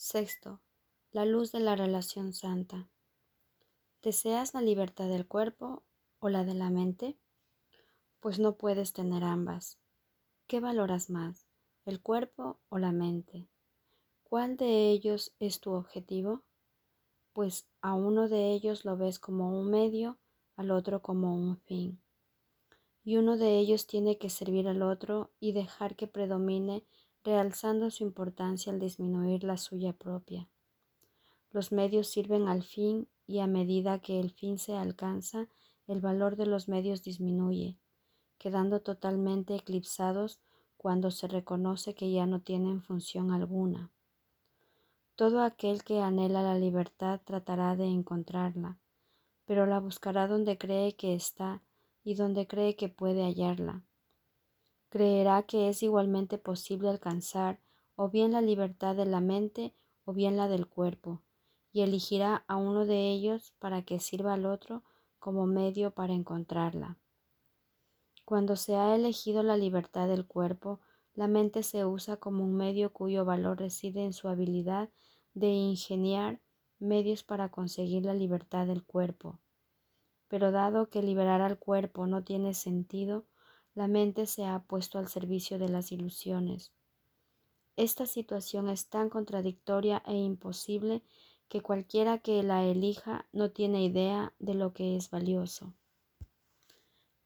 Sexto, la luz de la relación santa. ¿Deseas la libertad del cuerpo o la de la mente? Pues no puedes tener ambas. ¿Qué valoras más, el cuerpo o la mente? ¿Cuál de ellos es tu objetivo? Pues a uno de ellos lo ves como un medio, al otro como un fin. Y uno de ellos tiene que servir al otro y dejar que predomine, realzando su importancia al disminuir la suya propia. Los medios sirven al fin y a medida que el fin se alcanza, el valor de los medios disminuye, quedando totalmente eclipsados cuando se reconoce que ya no tienen función alguna. Todo aquel que anhela la libertad tratará de encontrarla, pero la buscará donde cree que está y donde cree que puede hallarla. Creerá que es igualmente posible alcanzar o bien la libertad de la mente o bien la del cuerpo, y elegirá a uno de ellos para que sirva al otro como medio para encontrarla. Cuando se ha elegido la libertad del cuerpo, la mente se usa como un medio cuyo valor reside en su habilidad de ingeniar medios para conseguir la libertad del cuerpo. Pero dado que liberar al cuerpo no tiene sentido, la mente se ha puesto al servicio de las ilusiones. Esta situación es tan contradictoria e imposible que cualquiera que la elija no tiene idea de lo que es valioso.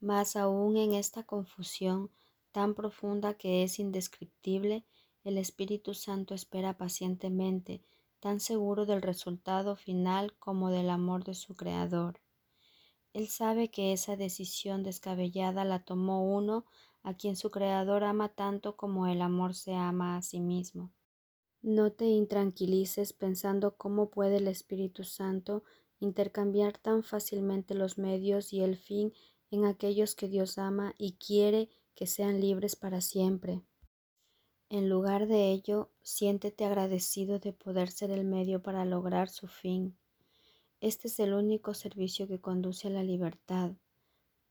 Más aún en esta confusión tan profunda que es indescriptible, el Espíritu Santo espera pacientemente tan seguro del resultado final como del amor de su Creador. Él sabe que esa decisión descabellada la tomó uno a quien su Creador ama tanto como el amor se ama a sí mismo. No te intranquilices pensando cómo puede el Espíritu Santo intercambiar tan fácilmente los medios y el fin en aquellos que Dios ama y quiere que sean libres para siempre. En lugar de ello, siéntete agradecido de poder ser el medio para lograr su fin. Este es el único servicio que conduce a la libertad.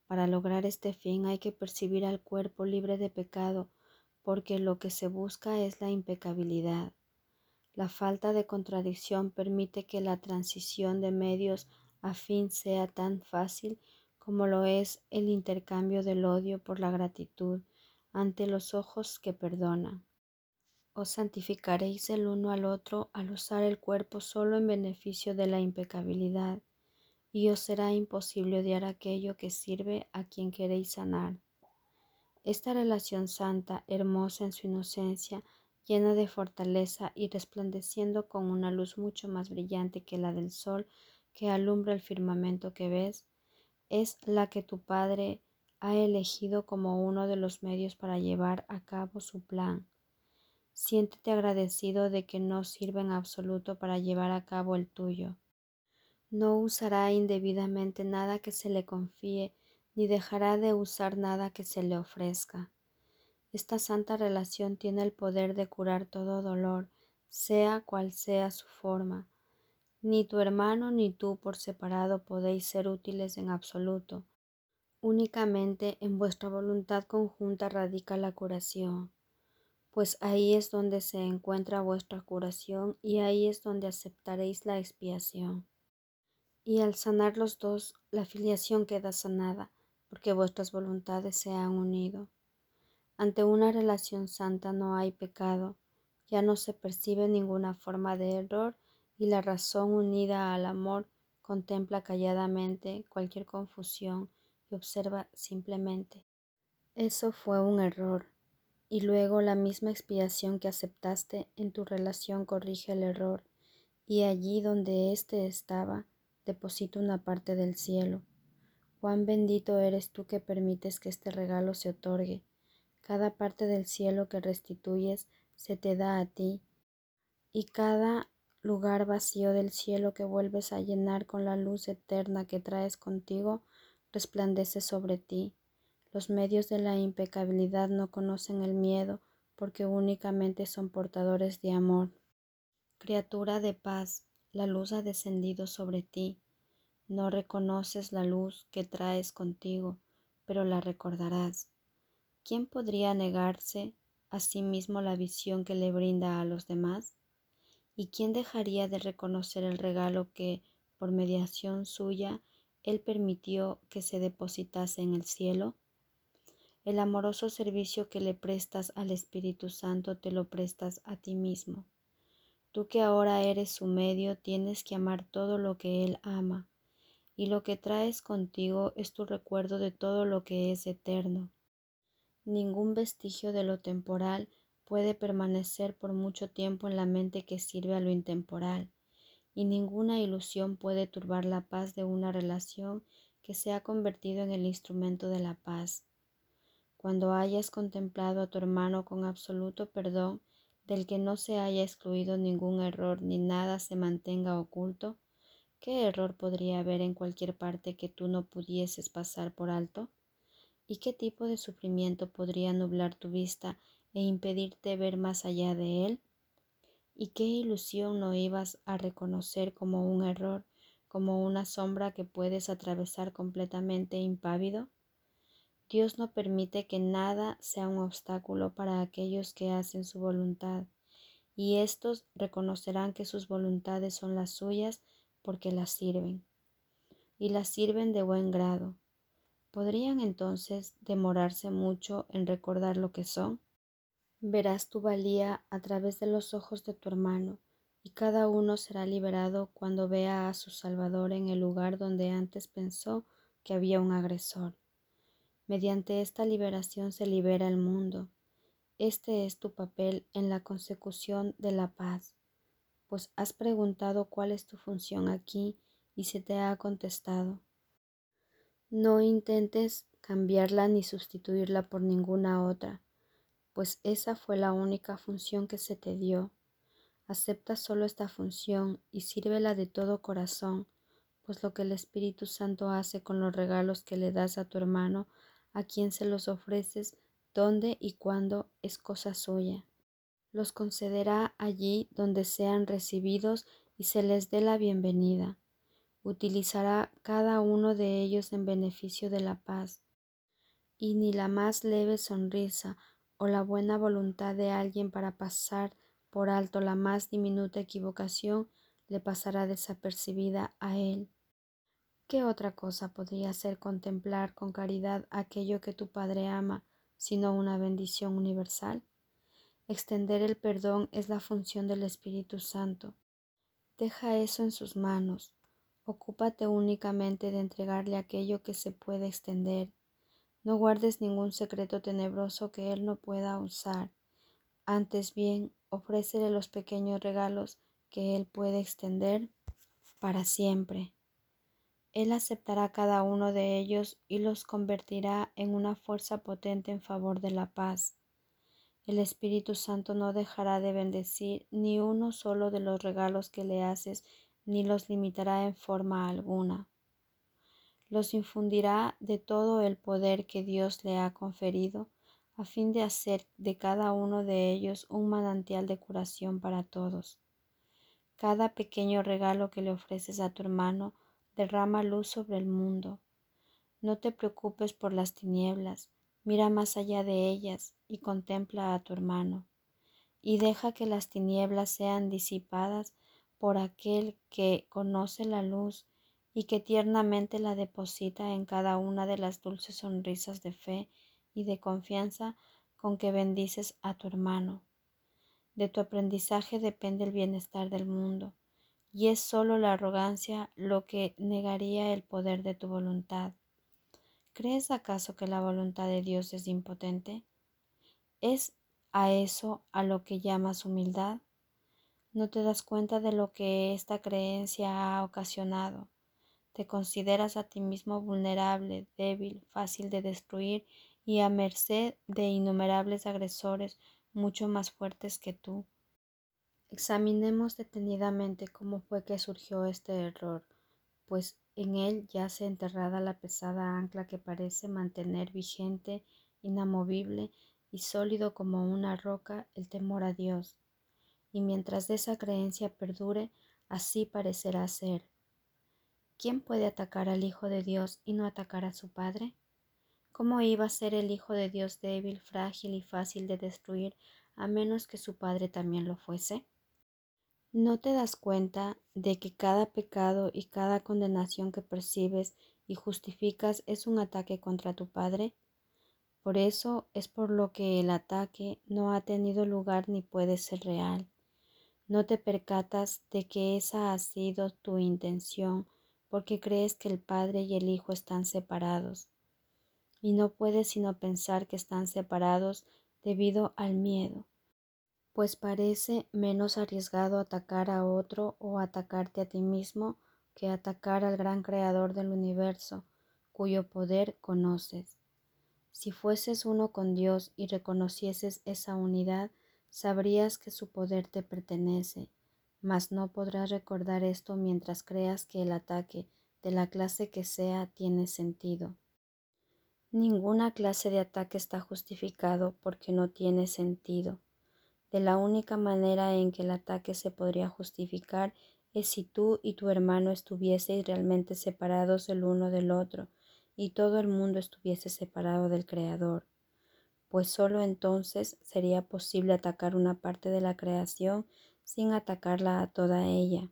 Para lograr este fin hay que percibir al cuerpo libre de pecado, porque lo que se busca es la impecabilidad. La falta de contradicción permite que la transición de medios a fin sea tan fácil como lo es el intercambio del odio por la gratitud ante los ojos que perdonan. Os santificaréis el uno al otro al usar el cuerpo solo en beneficio de la impecabilidad, y os será imposible odiar aquello que sirve a quien queréis sanar. Esta relación santa, hermosa en su inocencia, llena de fortaleza y resplandeciendo con una luz mucho más brillante que la del sol que alumbra el firmamento que ves, es la que tu Padre ha elegido como uno de los medios para llevar a cabo su plan Siéntete agradecido de que no sirva en absoluto para llevar a cabo el tuyo. No usará indebidamente nada que se le confíe, ni dejará de usar nada que se le ofrezca. Esta santa relación tiene el poder de curar todo dolor, sea cual sea su forma. Ni tu hermano ni tú por separado podéis ser útiles en absoluto. Únicamente en vuestra voluntad conjunta radica la curación pues ahí es donde se encuentra vuestra curación y ahí es donde aceptaréis la expiación. Y al sanar los dos, la filiación queda sanada, porque vuestras voluntades se han unido. Ante una relación santa no hay pecado, ya no se percibe ninguna forma de error y la razón unida al amor contempla calladamente cualquier confusión y observa simplemente. Eso fue un error, y luego la misma expiación que aceptaste en tu relación corrige el error, y allí donde éste estaba, deposita una parte del cielo. Cuán bendito eres tú que permites que este regalo se otorgue. Cada parte del cielo que restituyes se te da a ti, y cada lugar vacío del cielo que vuelves a llenar con la luz eterna que traes contigo, resplandece sobre ti los medios de la impecabilidad no conocen el miedo porque únicamente son portadores de amor. Criatura de paz, la luz ha descendido sobre ti. No reconoces la luz que traes contigo, pero la recordarás. ¿Quién podría negarse a sí mismo la visión que le brinda a los demás? ¿Y quién dejaría de reconocer el regalo que, por mediación suya, Él permitió que se depositase en el cielo? El amoroso servicio que le prestas al Espíritu Santo te lo prestas a ti mismo. Tú que ahora eres su medio tienes que amar todo lo que Él ama, y lo que traes contigo es tu recuerdo de todo lo que es eterno. Ningún vestigio de lo temporal puede permanecer por mucho tiempo en la mente que sirve a lo intemporal, y ninguna ilusión puede turbar la paz de una relación que se ha convertido en el instrumento de la paz. Cuando hayas contemplado a tu hermano con absoluto perdón, del que no se haya excluido ningún error ni nada se mantenga oculto, ¿qué error podría haber en cualquier parte que tú no pudieses pasar por alto? ¿Y qué tipo de sufrimiento podría nublar tu vista e impedirte ver más allá de él? ¿Y qué ilusión no ibas a reconocer como un error, como una sombra que puedes atravesar completamente impávido? Dios no permite que nada sea un obstáculo para aquellos que hacen su voluntad, y éstos reconocerán que sus voluntades son las suyas porque las sirven, y las sirven de buen grado. ¿Podrían entonces demorarse mucho en recordar lo que son? Verás tu valía a través de los ojos de tu hermano, y cada uno será liberado cuando vea a su Salvador en el lugar donde antes pensó que había un agresor. Mediante esta liberación se libera el mundo. Este es tu papel en la consecución de la paz, pues has preguntado cuál es tu función aquí y se te ha contestado. No intentes cambiarla ni sustituirla por ninguna otra, pues esa fue la única función que se te dio. Acepta solo esta función y sírvela de todo corazón, pues lo que el Espíritu Santo hace con los regalos que le das a tu hermano a quien se los ofreces, dónde y cuándo es cosa suya. Los concederá allí donde sean recibidos y se les dé la bienvenida. Utilizará cada uno de ellos en beneficio de la paz. Y ni la más leve sonrisa o la buena voluntad de alguien para pasar por alto la más diminuta equivocación le pasará desapercibida a él. ¿Qué otra cosa podría ser contemplar con caridad aquello que tu Padre ama, sino una bendición universal? Extender el perdón es la función del Espíritu Santo. Deja eso en sus manos. Ocúpate únicamente de entregarle aquello que se puede extender. No guardes ningún secreto tenebroso que Él no pueda usar. Antes bien, ofrécele los pequeños regalos que Él puede extender para siempre. Él aceptará cada uno de ellos y los convertirá en una fuerza potente en favor de la paz. El Espíritu Santo no dejará de bendecir ni uno solo de los regalos que le haces, ni los limitará en forma alguna. Los infundirá de todo el poder que Dios le ha conferido, a fin de hacer de cada uno de ellos un manantial de curación para todos. Cada pequeño regalo que le ofreces a tu hermano derrama luz sobre el mundo. No te preocupes por las tinieblas, mira más allá de ellas y contempla a tu hermano, y deja que las tinieblas sean disipadas por aquel que conoce la luz y que tiernamente la deposita en cada una de las dulces sonrisas de fe y de confianza con que bendices a tu hermano. De tu aprendizaje depende el bienestar del mundo y es solo la arrogancia lo que negaría el poder de tu voluntad. ¿Crees acaso que la voluntad de Dios es impotente? ¿Es a eso a lo que llamas humildad? ¿No te das cuenta de lo que esta creencia ha ocasionado? Te consideras a ti mismo vulnerable, débil, fácil de destruir y a merced de innumerables agresores mucho más fuertes que tú. Examinemos detenidamente cómo fue que surgió este error, pues en él yace enterrada la pesada ancla que parece mantener vigente, inamovible y sólido como una roca el temor a Dios. Y mientras esa creencia perdure, así parecerá ser. ¿Quién puede atacar al Hijo de Dios y no atacar a su Padre? ¿Cómo iba a ser el Hijo de Dios débil, frágil y fácil de destruir a menos que su Padre también lo fuese? ¿No te das cuenta de que cada pecado y cada condenación que percibes y justificas es un ataque contra tu Padre? Por eso es por lo que el ataque no ha tenido lugar ni puede ser real. No te percatas de que esa ha sido tu intención porque crees que el Padre y el Hijo están separados. Y no puedes sino pensar que están separados debido al miedo pues parece menos arriesgado atacar a otro o atacarte a ti mismo que atacar al gran creador del universo, cuyo poder conoces. Si fueses uno con Dios y reconocieses esa unidad, sabrías que su poder te pertenece, mas no podrás recordar esto mientras creas que el ataque, de la clase que sea, tiene sentido. Ninguna clase de ataque está justificado porque no tiene sentido. De la única manera en que el ataque se podría justificar es si tú y tu hermano estuvieseis realmente separados el uno del otro y todo el mundo estuviese separado del Creador, pues sólo entonces sería posible atacar una parte de la creación sin atacarla a toda ella.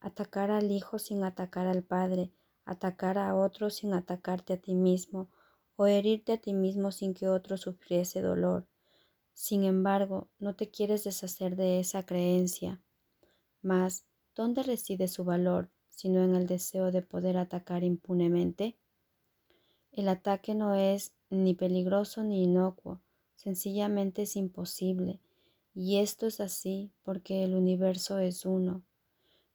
Atacar al Hijo sin atacar al Padre, atacar a otro sin atacarte a ti mismo, o herirte a ti mismo sin que otro sufriese dolor sin embargo, no te quieres deshacer de esa creencia. Mas, ¿dónde reside su valor sino en el deseo de poder atacar impunemente? El ataque no es ni peligroso ni inocuo, sencillamente es imposible, y esto es así porque el universo es uno.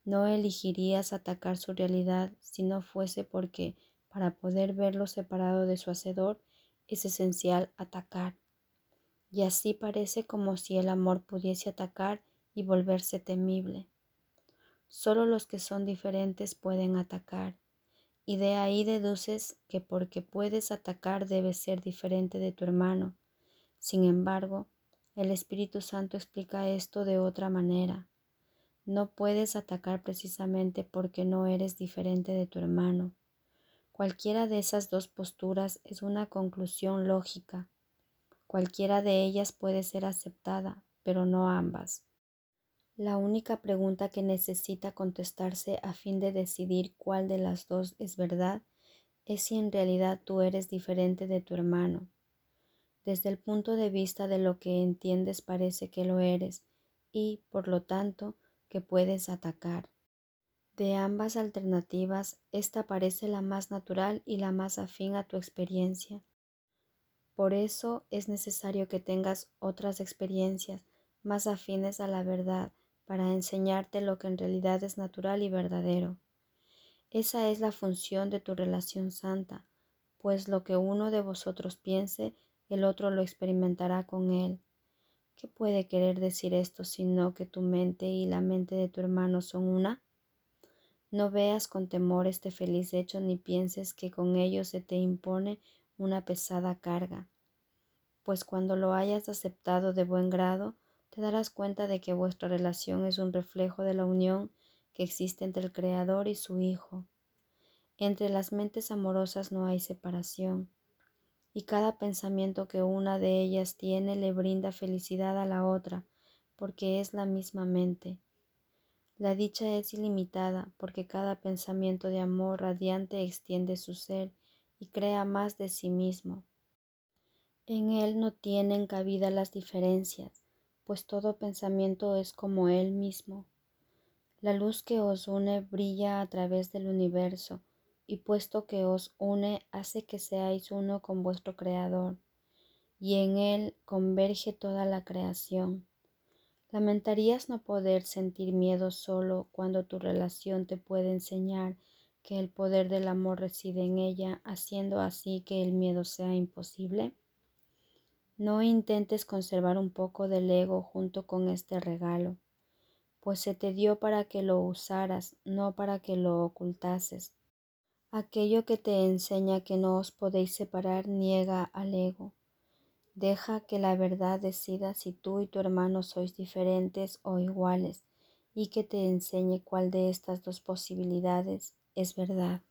No elegirías atacar su realidad si no fuese porque, para poder verlo separado de su hacedor, es esencial atacar y así parece como si el amor pudiese atacar y volverse temible. Solo los que son diferentes pueden atacar, y de ahí deduces que porque puedes atacar debes ser diferente de tu hermano. Sin embargo, el Espíritu Santo explica esto de otra manera. No puedes atacar precisamente porque no eres diferente de tu hermano. Cualquiera de esas dos posturas es una conclusión lógica Cualquiera de ellas puede ser aceptada, pero no ambas. La única pregunta que necesita contestarse a fin de decidir cuál de las dos es verdad es si en realidad tú eres diferente de tu hermano. Desde el punto de vista de lo que entiendes parece que lo eres y, por lo tanto, que puedes atacar. De ambas alternativas, esta parece la más natural y la más afín a tu experiencia. Por eso es necesario que tengas otras experiencias más afines a la verdad para enseñarte lo que en realidad es natural y verdadero. Esa es la función de tu relación santa, pues lo que uno de vosotros piense, el otro lo experimentará con él. ¿Qué puede querer decir esto sino que tu mente y la mente de tu hermano son una? No veas con temor este feliz hecho ni pienses que con ello se te impone una pesada carga, pues cuando lo hayas aceptado de buen grado, te darás cuenta de que vuestra relación es un reflejo de la unión que existe entre el Creador y su Hijo. Entre las mentes amorosas no hay separación, y cada pensamiento que una de ellas tiene le brinda felicidad a la otra, porque es la misma mente. La dicha es ilimitada, porque cada pensamiento de amor radiante extiende su ser y crea más de sí mismo. En él no tienen cabida las diferencias, pues todo pensamiento es como él mismo. La luz que os une brilla a través del universo, y puesto que os une hace que seáis uno con vuestro Creador, y en él converge toda la creación. Lamentarías no poder sentir miedo solo cuando tu relación te puede enseñar que el poder del amor reside en ella, haciendo así que el miedo sea imposible? No intentes conservar un poco del ego junto con este regalo, pues se te dio para que lo usaras, no para que lo ocultases. Aquello que te enseña que no os podéis separar niega al ego. Deja que la verdad decida si tú y tu hermano sois diferentes o iguales y que te enseñe cuál de estas dos posibilidades es verdad.